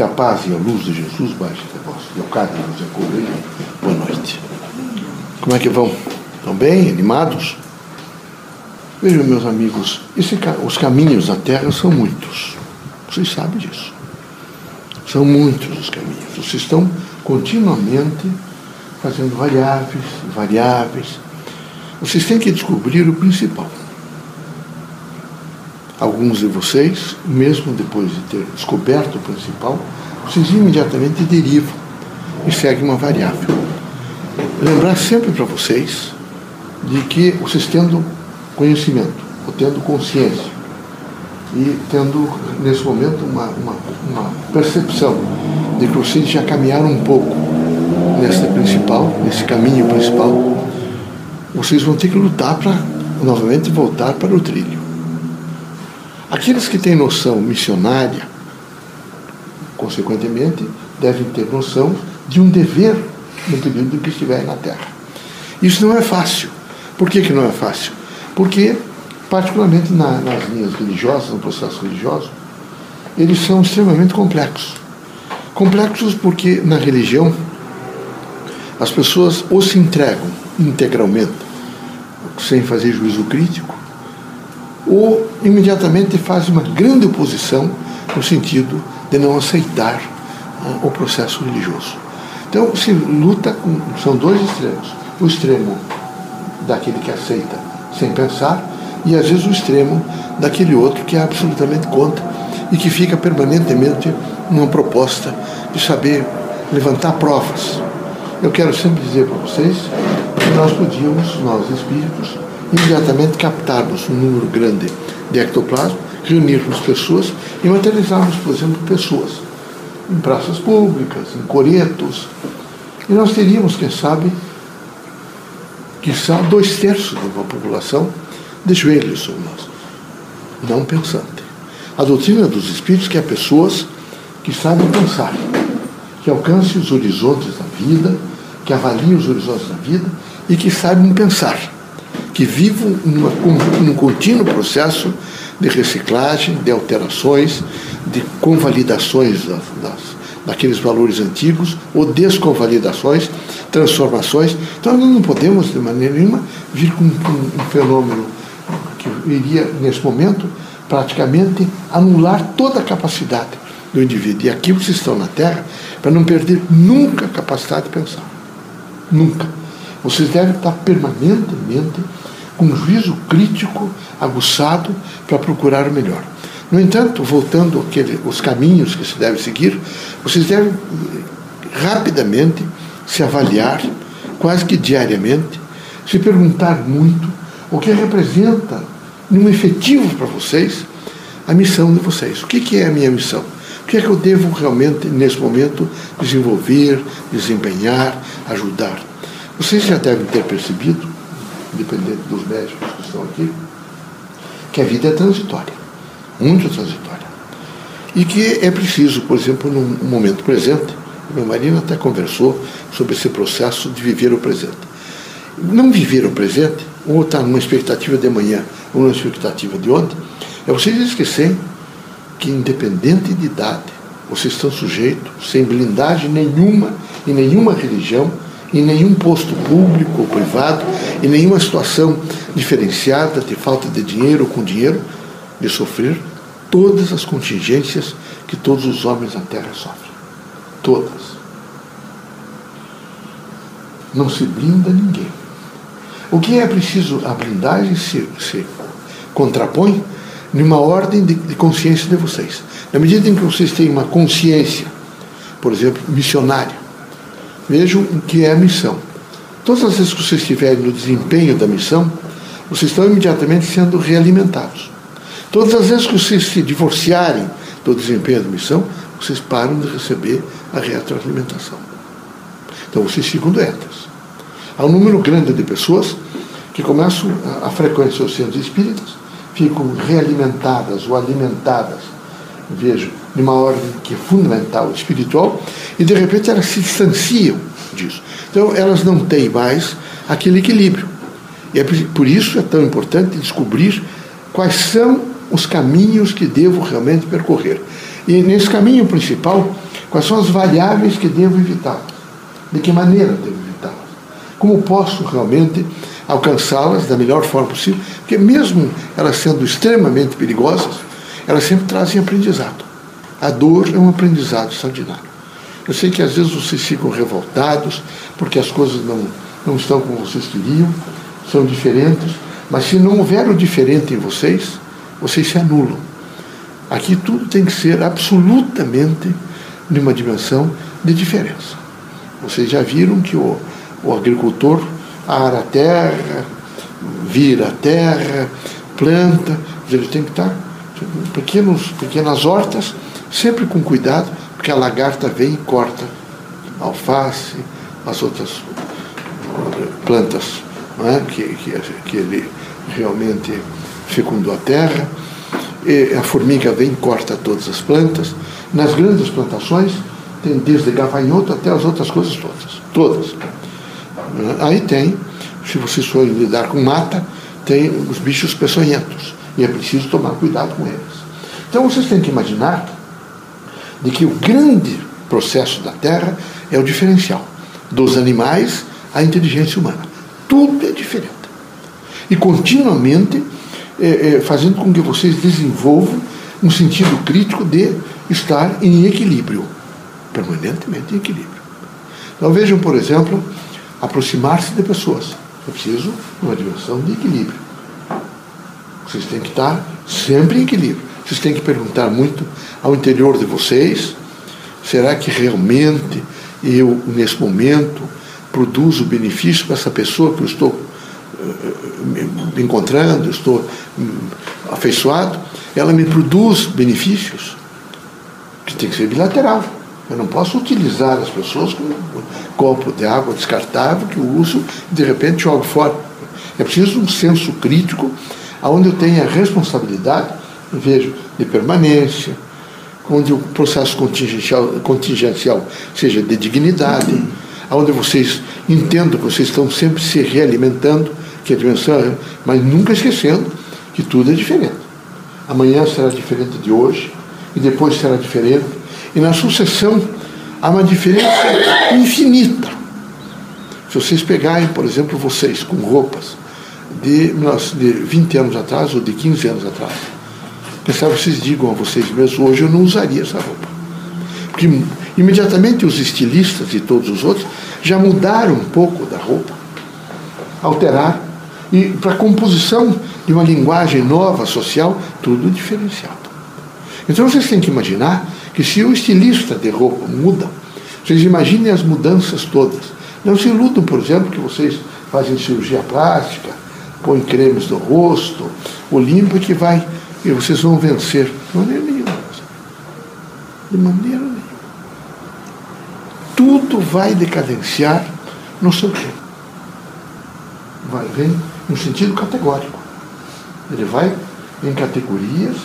Que a paz e a luz de Jesus baixe até vós. Leocádio nos acolhe. Boa noite. Como é que vão? Estão bem? Animados? Vejam, meus amigos, esse, os caminhos da terra são muitos. Vocês sabem disso. São muitos os caminhos. Vocês estão continuamente fazendo variáveis, variáveis. Vocês têm que descobrir o principal. Alguns de vocês, mesmo depois de ter descoberto o principal, vocês imediatamente derivam e seguem uma variável. Lembrar sempre para vocês de que vocês tendo conhecimento, ou tendo consciência, e tendo nesse momento uma, uma, uma percepção de que vocês já caminharam um pouco nessa principal, nesse caminho principal, vocês vão ter que lutar para novamente voltar para o trilho. Aqueles que têm noção missionária, consequentemente, devem ter noção de um dever no período que estiverem na Terra. Isso não é fácil. Por que, que não é fácil? Porque, particularmente na, nas linhas religiosas, no processo religioso, eles são extremamente complexos. Complexos porque na religião as pessoas ou se entregam integralmente, sem fazer juízo crítico, ou imediatamente faz uma grande oposição no sentido de não aceitar uh, o processo religioso. Então se luta com. São dois extremos. O extremo daquele que aceita sem pensar, e às vezes o extremo daquele outro que é absolutamente contra e que fica permanentemente numa proposta de saber levantar provas. Eu quero sempre dizer para vocês que nós podíamos, nós espíritos, imediatamente captarmos um número grande de ectoplasma, reunirmos pessoas e materializarmos, por exemplo, pessoas em praças públicas, em coretos. E nós teríamos, quem sabe, quizá dois terços da população de joelhos sobre nós, não pensante. A doutrina dos espíritos quer pessoas que sabem pensar, que alcancem os horizontes da vida, que avaliem os horizontes da vida e que saibam pensar que vivam numa, num contínuo processo de reciclagem, de alterações, de convalidações das, das, daqueles valores antigos, ou desconvalidações, transformações. Então nós não podemos, de maneira nenhuma, vir com um, um fenômeno que iria, nesse momento, praticamente anular toda a capacidade do indivíduo. E aqui vocês estão na Terra para não perder nunca a capacidade de pensar. Nunca. Vocês devem estar permanentemente com juízo crítico aguçado para procurar o melhor. No entanto, voltando aos caminhos que se deve seguir, vocês devem rapidamente se avaliar, quase que diariamente, se perguntar muito o que representa, num efetivo para vocês, a missão de vocês. O que, que é a minha missão? O que é que eu devo realmente, nesse momento, desenvolver, desempenhar, ajudar? Vocês já devem ter percebido, independente dos médicos que estão aqui, que a vida é transitória, muito transitória. E que é preciso, por exemplo, no momento presente, minha Marina até conversou sobre esse processo de viver o presente. Não viver o presente, ou estar numa expectativa de amanhã, ou numa expectativa de ontem, é vocês esquecerem que, independente de idade, vocês estão sujeitos, sem blindagem nenhuma, em nenhuma religião, em nenhum posto público ou privado, em nenhuma situação diferenciada de falta de dinheiro ou com dinheiro, de sofrer todas as contingências que todos os homens na Terra sofrem. Todas. Não se blinda ninguém. O que é preciso? A blindagem se, se contrapõe numa ordem de, de consciência de vocês. Na medida em que vocês têm uma consciência, por exemplo, missionária, Vejam o que é a missão. Todas as vezes que vocês estiverem no desempenho da missão, vocês estão imediatamente sendo realimentados. Todas as vezes que vocês se divorciarem do desempenho da missão, vocês param de receber a retroalimentação. Então vocês ficam doentes. Há um número grande de pessoas que começam a frequentar os centros espíritas, ficam realimentadas ou alimentadas vejo, de uma ordem que é fundamental, espiritual, e de repente elas se distanciam disso. Então elas não têm mais aquele equilíbrio. E é por isso é tão importante descobrir quais são os caminhos que devo realmente percorrer. E nesse caminho principal, Quais são as variáveis que devo evitá-las? De que maneira devo evitá-las? Como posso realmente alcançá-las da melhor forma possível? Porque mesmo elas sendo extremamente perigosas, elas sempre trazem aprendizado. A dor é um aprendizado extraordinário. Eu sei que às vezes vocês ficam revoltados porque as coisas não, não estão como vocês queriam, são diferentes, mas se não houver o diferente em vocês, vocês se anulam. Aqui tudo tem que ser absolutamente numa dimensão de diferença. Vocês já viram que o, o agricultor ara a terra, vira a terra, planta, ele tem que estar pequenos, pequenas hortas, sempre com cuidado, porque a lagarta vem e corta alface, as outras plantas é? que, que, que ele realmente fecundou a terra. E a formiga vem e corta todas as plantas. Nas grandes plantações, tem desde gafanhoto até as outras coisas todas. Todas. Aí tem, se vocês forem lidar com mata, tem os bichos peçonhentos. E é preciso tomar cuidado com eles. Então vocês têm que imaginar de que o grande processo da Terra é o diferencial dos animais à inteligência humana. Tudo é diferente. E continuamente é, é, fazendo com que vocês desenvolvam um sentido crítico de estar em equilíbrio, permanentemente em equilíbrio. Então vejam, por exemplo, aproximar-se de pessoas. É preciso uma dimensão de equilíbrio. Vocês têm que estar sempre em equilíbrio. Vocês têm que perguntar muito ao interior de vocês: será que realmente eu, nesse momento, produzo benefício para essa pessoa que eu estou me encontrando, estou hum, afeiçoado, ela me produz benefícios que tem que ser bilateral. Eu não posso utilizar as pessoas como um copo de água descartável que eu uso e de repente jogo fora. É preciso um senso crítico onde eu tenha responsabilidade, vejo, de permanência, onde o processo contingencial, contingencial seja de dignidade, onde vocês entendam que vocês estão sempre se realimentando que é dimensão, mas nunca esquecendo que tudo é diferente. Amanhã será diferente de hoje, e depois será diferente, e na sucessão há uma diferença infinita. Se vocês pegarem, por exemplo, vocês com roupas de, de 20 anos atrás ou de 15 anos atrás, pensar vocês digam a vocês mesmos, hoje eu não usaria essa roupa. Porque imediatamente os estilistas e todos os outros já mudaram um pouco da roupa, alteraram e para a composição de uma linguagem nova, social, tudo diferenciado. Então vocês têm que imaginar que se o estilista de roupa muda, vocês imaginem as mudanças todas. Não se iludam, por exemplo, que vocês fazem cirurgia plástica, põem cremes no rosto, o limpo que vai, e vocês vão vencer. De maneira nenhuma. De maneira nenhuma. Tudo vai decadenciar no seu tempo. Vai, vem no sentido categórico. Ele vai em categorias,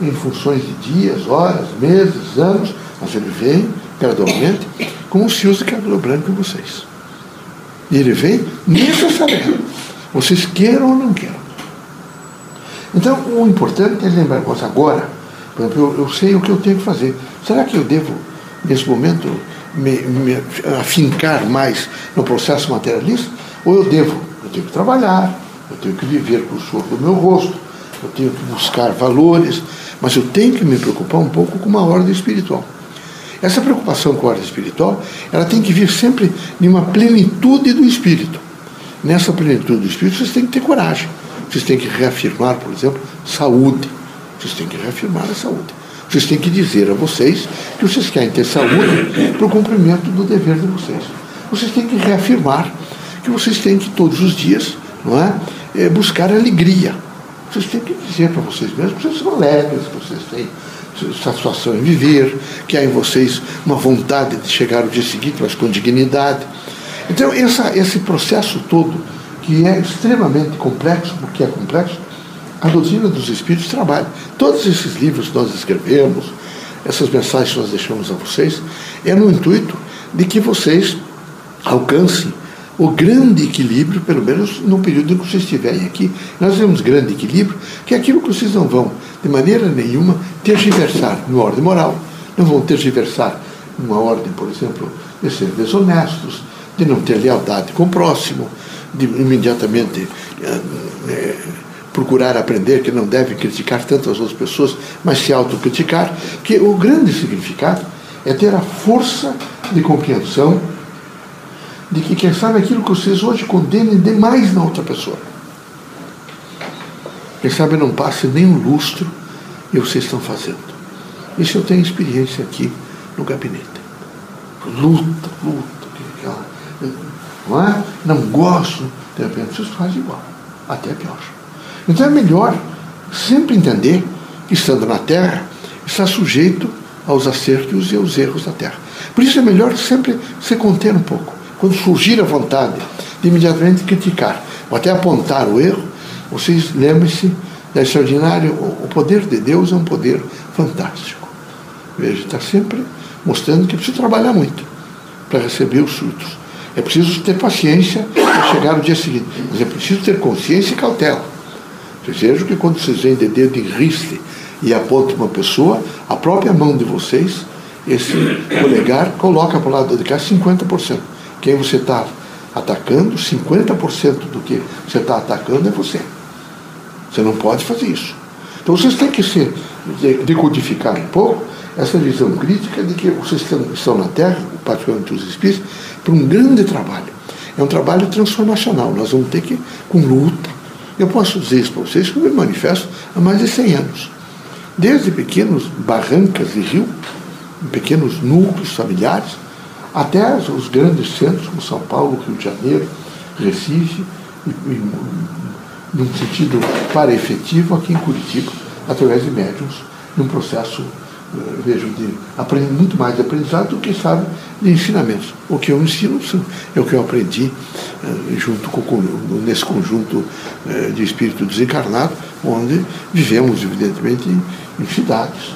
em funções de dias, horas, meses, anos, mas ele vem gradualmente com os fios de cabelo branco em vocês. E ele vem necessariamente, vocês queiram ou não queiram. Então, o importante é lembrar, mas agora, por exemplo, eu, eu, sei o que eu tenho que fazer. Será que eu devo, nesse momento, me, me afincar mais no processo materialista? Ou eu devo eu tenho que trabalhar, eu tenho que viver com o suor do meu rosto, eu tenho que buscar valores, mas eu tenho que me preocupar um pouco com uma ordem espiritual. Essa preocupação com a ordem espiritual, ela tem que vir sempre de uma plenitude do espírito. Nessa plenitude do espírito, vocês têm que ter coragem. Vocês têm que reafirmar, por exemplo, saúde. Vocês têm que reafirmar a saúde. Vocês têm que dizer a vocês que vocês querem ter saúde para o cumprimento do dever de vocês. Vocês têm que reafirmar que vocês têm que todos os dias não é, é buscar alegria. Vocês têm que dizer para vocês mesmos que vocês são alegres, que vocês têm satisfação em viver, que há em vocês uma vontade de chegar ao dia seguinte, mas com dignidade. Então, essa, esse processo todo, que é extremamente complexo, porque é complexo, a doutrina dos Espíritos trabalha. Todos esses livros que nós escrevemos, essas mensagens que nós deixamos a vocês, é no intuito de que vocês alcancem o grande equilíbrio, pelo menos no período em que vocês estiverem aqui, nós vemos grande equilíbrio, que é aquilo que vocês não vão, de maneira nenhuma, tergiversar no ordem moral, não vão tergiversar uma ordem, por exemplo, de ser desonestos, de não ter lealdade com o próximo, de imediatamente é, procurar aprender que não deve criticar tanto as outras pessoas, mas se autocriticar, que o grande significado é ter a força de compreensão de que, quem sabe, aquilo que vocês hoje condenem demais na outra pessoa. Quem sabe não passe nem um lustro e vocês estão fazendo. Isso eu tenho experiência aqui no gabinete. Luta, luta, não, é? não gosto, de repente vocês fazem igual, até pior. Então é melhor sempre entender que estando na terra, está sujeito aos acertos e aos erros da terra. Por isso é melhor sempre se conter um pouco. Quando surgir a vontade de imediatamente criticar ou até apontar o erro, vocês lembrem-se da extraordinária. O poder de Deus é um poder fantástico. Veja, está sempre mostrando que precisa trabalhar muito para receber os frutos. É preciso ter paciência para chegar no dia seguinte, mas é preciso ter consciência e cautela. Vejam que quando vocês vêm de dedo em riste e apontam uma pessoa, a própria mão de vocês, esse polegar, coloca para o lado de cá 50%. Quem você está atacando, 50% do que você está atacando é você. Você não pode fazer isso. Então vocês têm que se decodificar um pouco essa visão crítica de que vocês estão, na Terra, particularmente os espíritos, para um grande trabalho. É um trabalho transformacional. Nós vamos ter que, com luta, eu posso dizer isso para vocês que eu me manifesto há mais de 100 anos. Desde pequenos barrancas e rio, pequenos núcleos familiares, até os grandes centros como São Paulo, Rio de Janeiro, Recife, e, e num sentido para efetivo aqui em Curitiba, através de médiums, num processo vejo, de aprender muito mais de aprendizado do que, sabe, de ensinamentos. O que eu ensino é o que eu aprendi eh, junto com, nesse conjunto eh, de espírito desencarnado, onde vivemos, evidentemente, em cidades,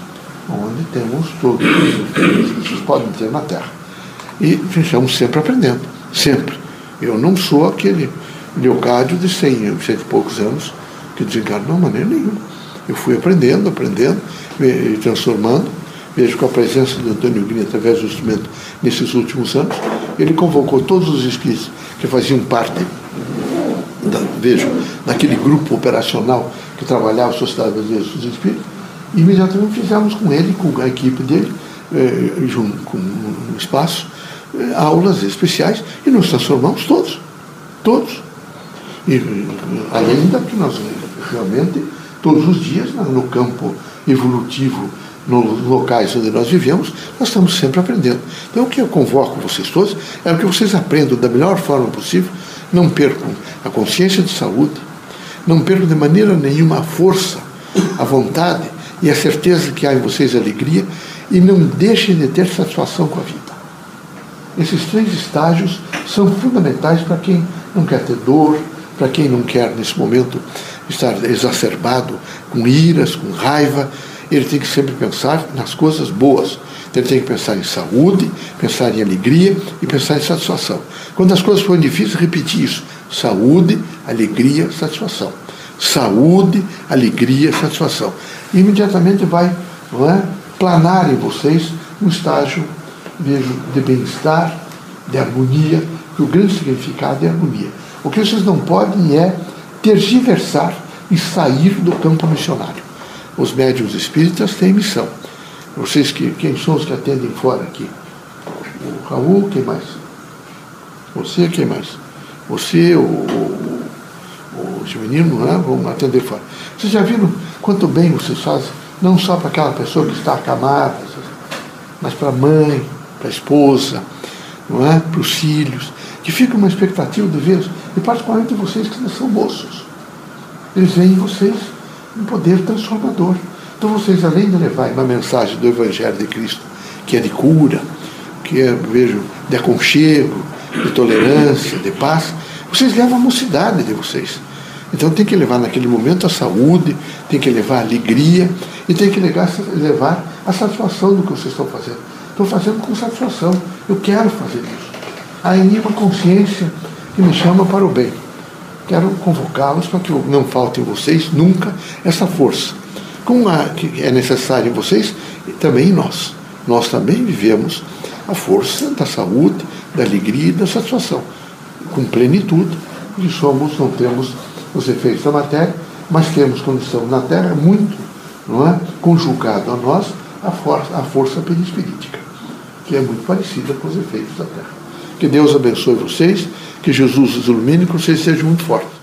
onde temos todos os que vocês podem ter na Terra. E estamos sempre aprendendo, sempre. Eu não sou aquele Leocádio de 100, cento e poucos anos que desencarnou de maneira nenhuma. Eu fui aprendendo, aprendendo, e transformando. Vejo com a presença do Antônio Grini através do instrumento nesses últimos anos. Ele convocou todos os espíritos que faziam parte, da, vejo, daquele grupo operacional que trabalhava a Sociedade Brasileira dos Espíritos, e imediatamente fizemos com ele, com a equipe dele, eh, junto com um espaço, eh, aulas especiais, e nos transformamos todos. Todos. E, além da que nós realmente todos os dias no campo evolutivo, nos locais onde nós vivemos, nós estamos sempre aprendendo. Então, o que eu convoco vocês todos é que vocês aprendam da melhor forma possível, não percam a consciência de saúde, não percam de maneira nenhuma a força, a vontade e a certeza que há em vocês alegria e não deixem de ter satisfação com a vida. Esses três estágios são fundamentais para quem não quer ter dor, para quem não quer, nesse momento, estar exacerbado com iras, com raiva, ele tem que sempre pensar nas coisas boas. Ele tem que pensar em saúde, pensar em alegria e pensar em satisfação. Quando as coisas forem difíceis, repetir isso: saúde, alegria, satisfação. Saúde, alegria, satisfação. E imediatamente vai é, planar em vocês um estágio vejo, de bem-estar, de harmonia, que o grande significado é harmonia. O que vocês não podem é tergiversar e sair do campo missionário. Os médiums espíritas têm missão. Vocês que quem são os que atendem fora aqui? O Raul, quem mais? Você, quem mais? Você, o, o, o menino, né? vão atender fora. Vocês já viram quanto bem vocês fazem? Não só para aquela pessoa que está acamada, mas para a mãe, para a esposa, não é? para os filhos que fica uma expectativa de ver, e particularmente vocês que são moços. Eles veem em vocês um poder transformador. Então vocês, além de levar uma mensagem do Evangelho de Cristo, que é de cura, que é, vejo, de aconchego, de tolerância, de paz, vocês levam a mocidade de vocês. Então tem que levar naquele momento a saúde, tem que levar a alegria e tem que levar, a satisfação do que vocês estão fazendo. Estou fazendo com satisfação. Eu quero fazer isso mim uma consciência que me chama para o bem. Quero convocá-los para que não falte vocês nunca essa força, como a que é necessária em vocês e também em nós. nós também vivemos a força da saúde, da alegria e da satisfação, com plenitude, e somos, não temos os efeitos da matéria, mas temos, estamos na Terra, muito não é, conjugado a nós a força, a força perispirítica, que é muito parecida com os efeitos da Terra. Que Deus abençoe vocês, que Jesus os ilumine, que vocês sejam muito fortes.